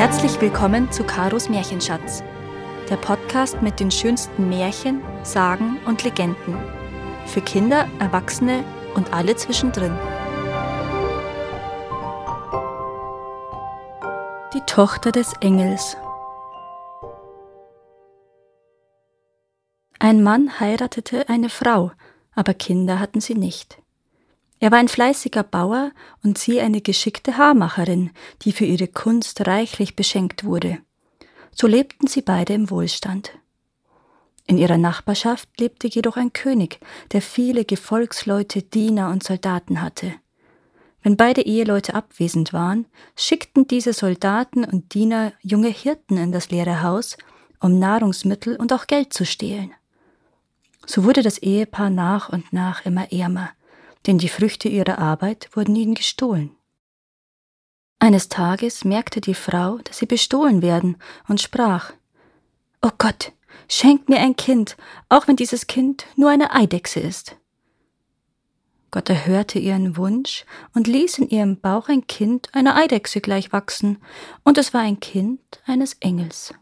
Herzlich willkommen zu Karos Märchenschatz, der Podcast mit den schönsten Märchen, Sagen und Legenden. Für Kinder, Erwachsene und alle zwischendrin. Die Tochter des Engels. Ein Mann heiratete eine Frau, aber Kinder hatten sie nicht. Er war ein fleißiger Bauer und sie eine geschickte Haarmacherin, die für ihre Kunst reichlich beschenkt wurde. So lebten sie beide im Wohlstand. In ihrer Nachbarschaft lebte jedoch ein König, der viele Gefolgsleute, Diener und Soldaten hatte. Wenn beide Eheleute abwesend waren, schickten diese Soldaten und Diener junge Hirten in das leere Haus, um Nahrungsmittel und auch Geld zu stehlen. So wurde das Ehepaar nach und nach immer ärmer denn die Früchte ihrer Arbeit wurden ihnen gestohlen. Eines Tages merkte die Frau, dass sie bestohlen werden, und sprach Oh Gott, schenk mir ein Kind, auch wenn dieses Kind nur eine Eidechse ist. Gott erhörte ihren Wunsch und ließ in ihrem Bauch ein Kind einer Eidechse gleich wachsen, und es war ein Kind eines Engels.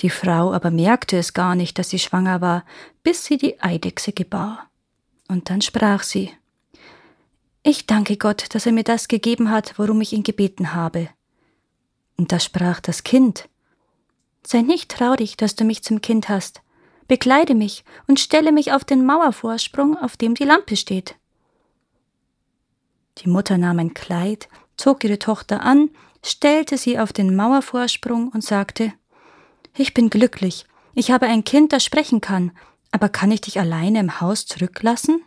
Die Frau aber merkte es gar nicht, dass sie schwanger war, bis sie die Eidechse gebar. Und dann sprach sie Ich danke Gott, dass er mir das gegeben hat, worum ich ihn gebeten habe. Und da sprach das Kind Sei nicht traurig, dass du mich zum Kind hast. Bekleide mich und stelle mich auf den Mauervorsprung, auf dem die Lampe steht. Die Mutter nahm ein Kleid, zog ihre Tochter an, stellte sie auf den Mauervorsprung und sagte Ich bin glücklich, ich habe ein Kind, das sprechen kann, aber kann ich dich alleine im Haus zurücklassen?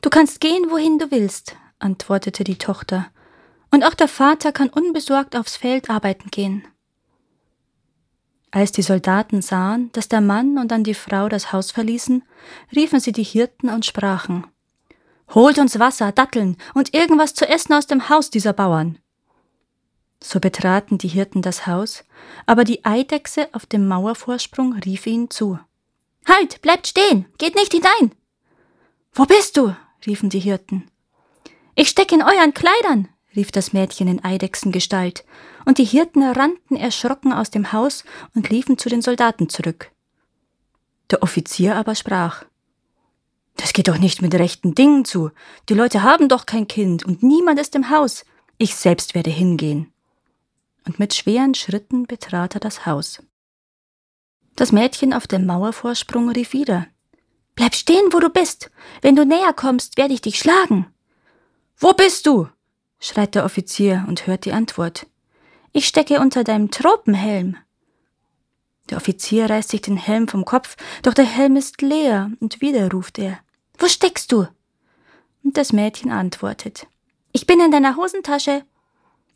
Du kannst gehen, wohin du willst, antwortete die Tochter, und auch der Vater kann unbesorgt aufs Feld arbeiten gehen. Als die Soldaten sahen, dass der Mann und dann die Frau das Haus verließen, riefen sie die Hirten und sprachen Holt uns Wasser, Datteln und irgendwas zu essen aus dem Haus dieser Bauern. So betraten die Hirten das Haus, aber die Eidechse auf dem Mauervorsprung rief ihnen zu Halt, bleibt stehen, geht nicht hinein. Wo bist du? riefen die Hirten. Ich stecke in euren Kleidern, rief das Mädchen in Eidechsengestalt, und die Hirten rannten erschrocken aus dem Haus und liefen zu den Soldaten zurück. Der Offizier aber sprach Das geht doch nicht mit rechten Dingen zu. Die Leute haben doch kein Kind und niemand ist im Haus. Ich selbst werde hingehen. Und mit schweren Schritten betrat er das Haus. Das Mädchen auf dem Mauervorsprung rief wieder. Bleib stehen, wo du bist. Wenn du näher kommst, werde ich dich schlagen. Wo bist du? schreit der Offizier und hört die Antwort. Ich stecke unter deinem Tropenhelm. Der Offizier reißt sich den Helm vom Kopf, doch der Helm ist leer, und wieder ruft er. Wo steckst du? Und das Mädchen antwortet. Ich bin in deiner Hosentasche.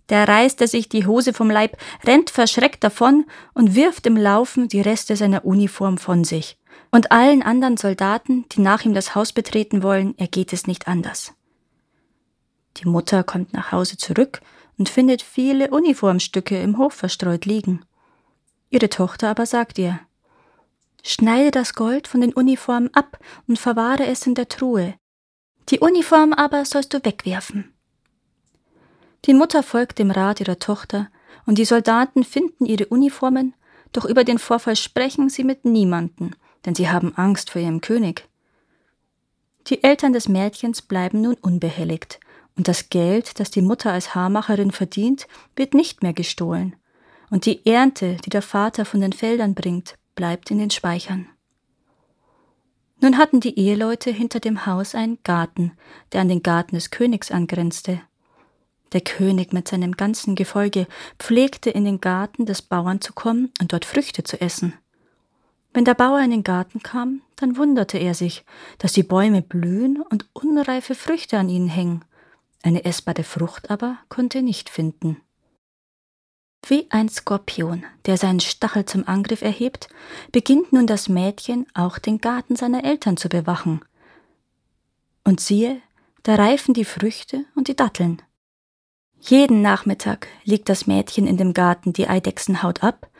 Der reißt er sich die Hose vom Leib, rennt verschreckt davon und wirft im Laufen die Reste seiner Uniform von sich. Und allen anderen Soldaten, die nach ihm das Haus betreten wollen, ergeht es nicht anders. Die Mutter kommt nach Hause zurück und findet viele Uniformstücke im Hof verstreut liegen. Ihre Tochter aber sagt ihr, Schneide das Gold von den Uniformen ab und verwahre es in der Truhe. Die Uniform aber sollst du wegwerfen. Die Mutter folgt dem Rat ihrer Tochter, und die Soldaten finden ihre Uniformen, doch über den Vorfall sprechen sie mit niemanden, denn sie haben Angst vor ihrem König. Die Eltern des Mädchens bleiben nun unbehelligt, und das Geld, das die Mutter als Haarmacherin verdient, wird nicht mehr gestohlen, und die Ernte, die der Vater von den Feldern bringt, bleibt in den Speichern. Nun hatten die Eheleute hinter dem Haus einen Garten, der an den Garten des Königs angrenzte, der König mit seinem ganzen Gefolge pflegte in den Garten des Bauern zu kommen und dort Früchte zu essen. Wenn der Bauer in den Garten kam, dann wunderte er sich, dass die Bäume blühen und unreife Früchte an ihnen hängen. Eine essbare Frucht aber konnte er nicht finden. Wie ein Skorpion, der seinen Stachel zum Angriff erhebt, beginnt nun das Mädchen auch den Garten seiner Eltern zu bewachen. Und siehe, da reifen die Früchte und die Datteln. Jeden Nachmittag legt das Mädchen in dem Garten die Eidechsenhaut ab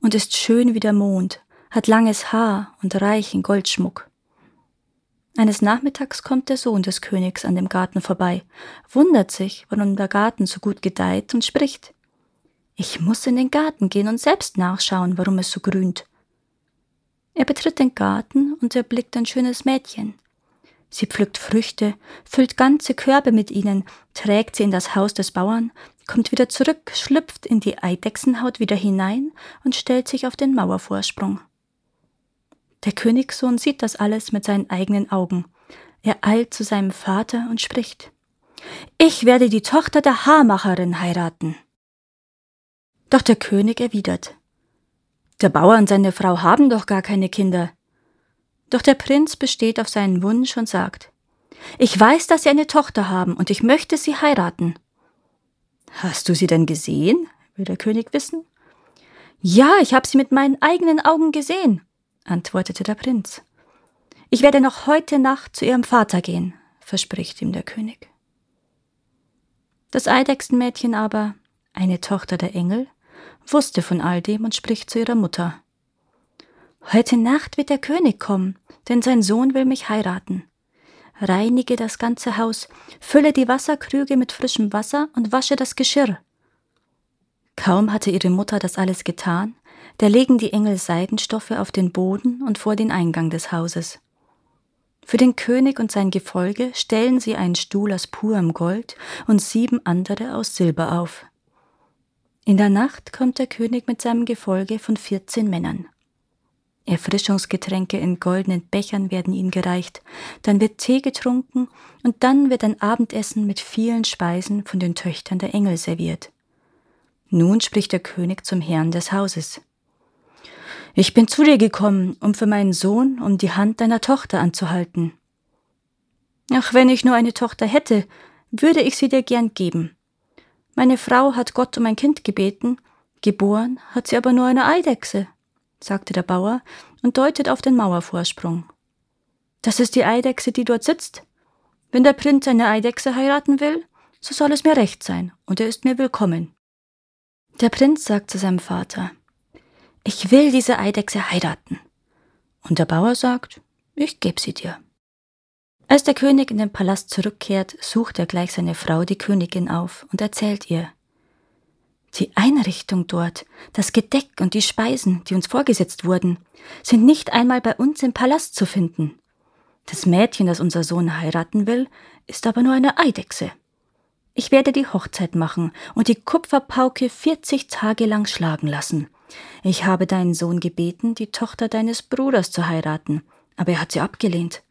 und ist schön wie der Mond, hat langes Haar und reichen Goldschmuck. Eines Nachmittags kommt der Sohn des Königs an dem Garten vorbei, wundert sich, warum der Garten so gut gedeiht und spricht. Ich muss in den Garten gehen und selbst nachschauen, warum es so grünt. Er betritt den Garten und erblickt ein schönes Mädchen. Sie pflückt Früchte, füllt ganze Körbe mit ihnen, trägt sie in das Haus des Bauern, kommt wieder zurück, schlüpft in die Eidechsenhaut wieder hinein und stellt sich auf den Mauervorsprung. Der Königssohn sieht das alles mit seinen eigenen Augen. Er eilt zu seinem Vater und spricht Ich werde die Tochter der Haarmacherin heiraten. Doch der König erwidert Der Bauer und seine Frau haben doch gar keine Kinder. Doch der Prinz besteht auf seinen Wunsch und sagt Ich weiß, dass Sie eine Tochter haben, und ich möchte sie heiraten. Hast du sie denn gesehen? will der König wissen. Ja, ich habe sie mit meinen eigenen Augen gesehen, antwortete der Prinz. Ich werde noch heute Nacht zu ihrem Vater gehen, verspricht ihm der König. Das Eidechsenmädchen aber, eine Tochter der Engel, wusste von all dem und spricht zu ihrer Mutter. Heute Nacht wird der König kommen, denn sein Sohn will mich heiraten. Reinige das ganze Haus, fülle die Wasserkrüge mit frischem Wasser und wasche das Geschirr. Kaum hatte ihre Mutter das alles getan, da legen die Engel Seidenstoffe auf den Boden und vor den Eingang des Hauses. Für den König und sein Gefolge stellen sie einen Stuhl aus purem Gold und sieben andere aus Silber auf. In der Nacht kommt der König mit seinem Gefolge von vierzehn Männern. Erfrischungsgetränke in goldenen Bechern werden ihnen gereicht, dann wird Tee getrunken und dann wird ein Abendessen mit vielen Speisen von den Töchtern der Engel serviert. Nun spricht der König zum Herrn des Hauses. Ich bin zu dir gekommen, um für meinen Sohn um die Hand deiner Tochter anzuhalten. Ach, wenn ich nur eine Tochter hätte, würde ich sie dir gern geben. Meine Frau hat Gott um ein Kind gebeten, geboren hat sie aber nur eine Eidechse, sagte der Bauer und deutet auf den Mauervorsprung. Das ist die Eidechse, die dort sitzt. Wenn der Prinz eine Eidechse heiraten will, so soll es mir recht sein, und er ist mir willkommen. Der Prinz sagt zu seinem Vater, ich will diese Eidechse heiraten. Und der Bauer sagt, ich geb sie dir. Als der König in den Palast zurückkehrt, sucht er gleich seine Frau, die Königin, auf und erzählt ihr. Die Einrichtung dort, das Gedeck und die Speisen, die uns vorgesetzt wurden, sind nicht einmal bei uns im Palast zu finden. Das Mädchen, das unser Sohn heiraten will, ist aber nur eine Eidechse. Ich werde die Hochzeit machen und die Kupferpauke vierzig Tage lang schlagen lassen, ich habe deinen Sohn gebeten, die Tochter deines Bruders zu heiraten, aber er hat sie abgelehnt.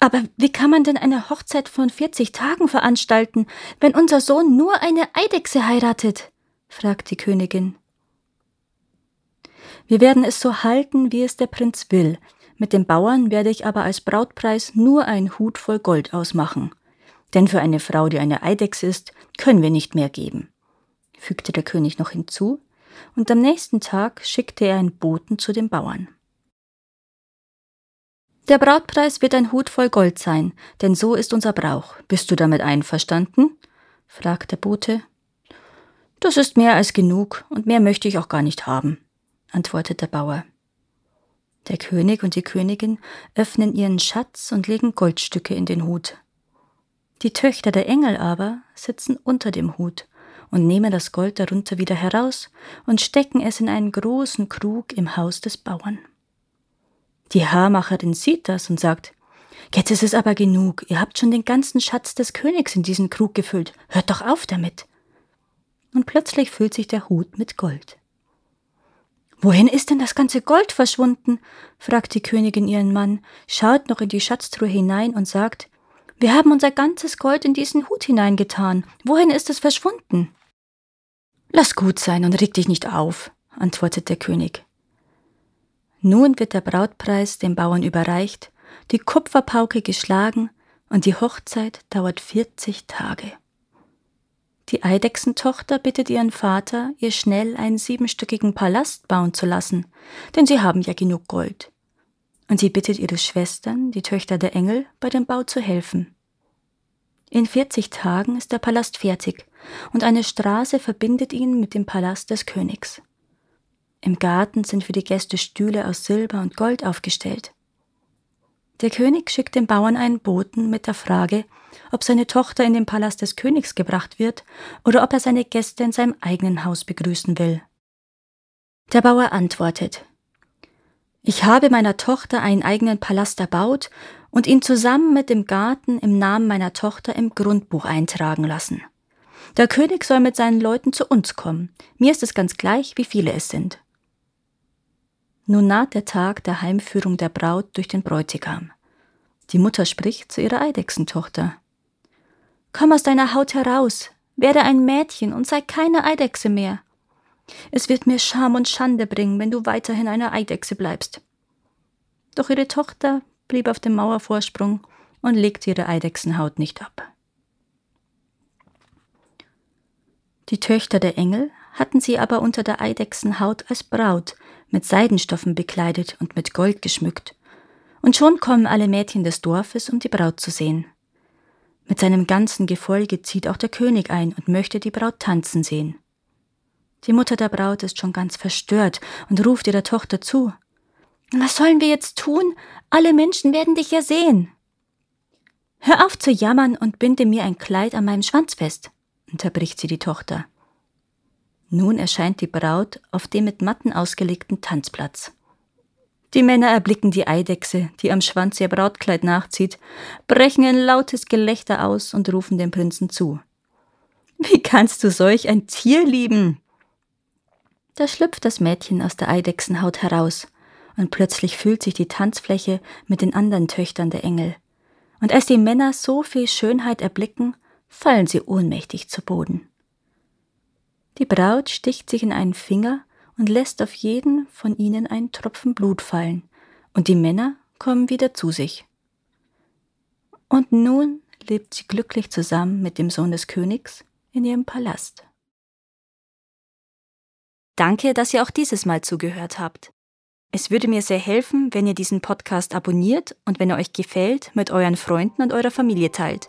Aber wie kann man denn eine Hochzeit von 40 Tagen veranstalten, wenn unser Sohn nur eine Eidechse heiratet? fragt die Königin. Wir werden es so halten, wie es der Prinz will. Mit dem Bauern werde ich aber als Brautpreis nur ein Hut voll Gold ausmachen. Denn für eine Frau, die eine Eidechse ist, können wir nicht mehr geben, fügte der König noch hinzu und am nächsten Tag schickte er einen Boten zu den Bauern. Der Brautpreis wird ein Hut voll Gold sein, denn so ist unser Brauch. Bist du damit einverstanden? fragte der Bote. Das ist mehr als genug, und mehr möchte ich auch gar nicht haben, antwortete der Bauer. Der König und die Königin öffnen ihren Schatz und legen Goldstücke in den Hut. Die Töchter der Engel aber sitzen unter dem Hut und nehmen das Gold darunter wieder heraus und stecken es in einen großen Krug im Haus des Bauern. Die Haarmacherin sieht das und sagt, Jetzt ist es aber genug, ihr habt schon den ganzen Schatz des Königs in diesen Krug gefüllt, hört doch auf damit. Und plötzlich füllt sich der Hut mit Gold. Wohin ist denn das ganze Gold verschwunden? fragt die Königin ihren Mann, schaut noch in die Schatztruhe hinein und sagt, wir haben unser ganzes Gold in diesen Hut hineingetan. Wohin ist es verschwunden? Lass gut sein und reg dich nicht auf, antwortet der König. Nun wird der Brautpreis dem Bauern überreicht, die Kupferpauke geschlagen und die Hochzeit dauert 40 Tage. Die Eidechsentochter bittet ihren Vater, ihr schnell einen siebenstöckigen Palast bauen zu lassen, denn sie haben ja genug Gold. Und sie bittet ihre Schwestern, die Töchter der Engel, bei dem Bau zu helfen. In 40 Tagen ist der Palast fertig und eine Straße verbindet ihn mit dem Palast des Königs. Im Garten sind für die Gäste Stühle aus Silber und Gold aufgestellt. Der König schickt dem Bauern einen Boten mit der Frage, ob seine Tochter in den Palast des Königs gebracht wird oder ob er seine Gäste in seinem eigenen Haus begrüßen will. Der Bauer antwortet Ich habe meiner Tochter einen eigenen Palast erbaut und ihn zusammen mit dem Garten im Namen meiner Tochter im Grundbuch eintragen lassen. Der König soll mit seinen Leuten zu uns kommen. Mir ist es ganz gleich, wie viele es sind. Nun naht der Tag der Heimführung der Braut durch den Bräutigam. Die Mutter spricht zu ihrer Eidechsentochter. Komm aus deiner Haut heraus, werde ein Mädchen und sei keine Eidechse mehr. Es wird mir Scham und Schande bringen, wenn du weiterhin eine Eidechse bleibst. Doch ihre Tochter blieb auf dem Mauervorsprung und legte ihre Eidechsenhaut nicht ab. Die Töchter der Engel hatten sie aber unter der Eidechsenhaut als Braut mit Seidenstoffen bekleidet und mit Gold geschmückt. Und schon kommen alle Mädchen des Dorfes, um die Braut zu sehen. Mit seinem ganzen Gefolge zieht auch der König ein und möchte die Braut tanzen sehen. Die Mutter der Braut ist schon ganz verstört und ruft ihrer Tochter zu. Was sollen wir jetzt tun? Alle Menschen werden dich ja sehen. Hör auf zu jammern und binde mir ein Kleid an meinem Schwanz fest, unterbricht sie die Tochter. Nun erscheint die Braut auf dem mit Matten ausgelegten Tanzplatz. Die Männer erblicken die Eidechse, die am Schwanz ihr Brautkleid nachzieht, brechen ein lautes Gelächter aus und rufen dem Prinzen zu. Wie kannst du solch ein Tier lieben? Da schlüpft das Mädchen aus der Eidechsenhaut heraus, und plötzlich füllt sich die Tanzfläche mit den anderen Töchtern der Engel. Und als die Männer so viel Schönheit erblicken, fallen sie ohnmächtig zu Boden. Die Braut sticht sich in einen Finger und lässt auf jeden von ihnen einen Tropfen Blut fallen, und die Männer kommen wieder zu sich. Und nun lebt sie glücklich zusammen mit dem Sohn des Königs in ihrem Palast. Danke, dass ihr auch dieses Mal zugehört habt. Es würde mir sehr helfen, wenn ihr diesen Podcast abonniert und wenn er euch gefällt, mit euren Freunden und eurer Familie teilt.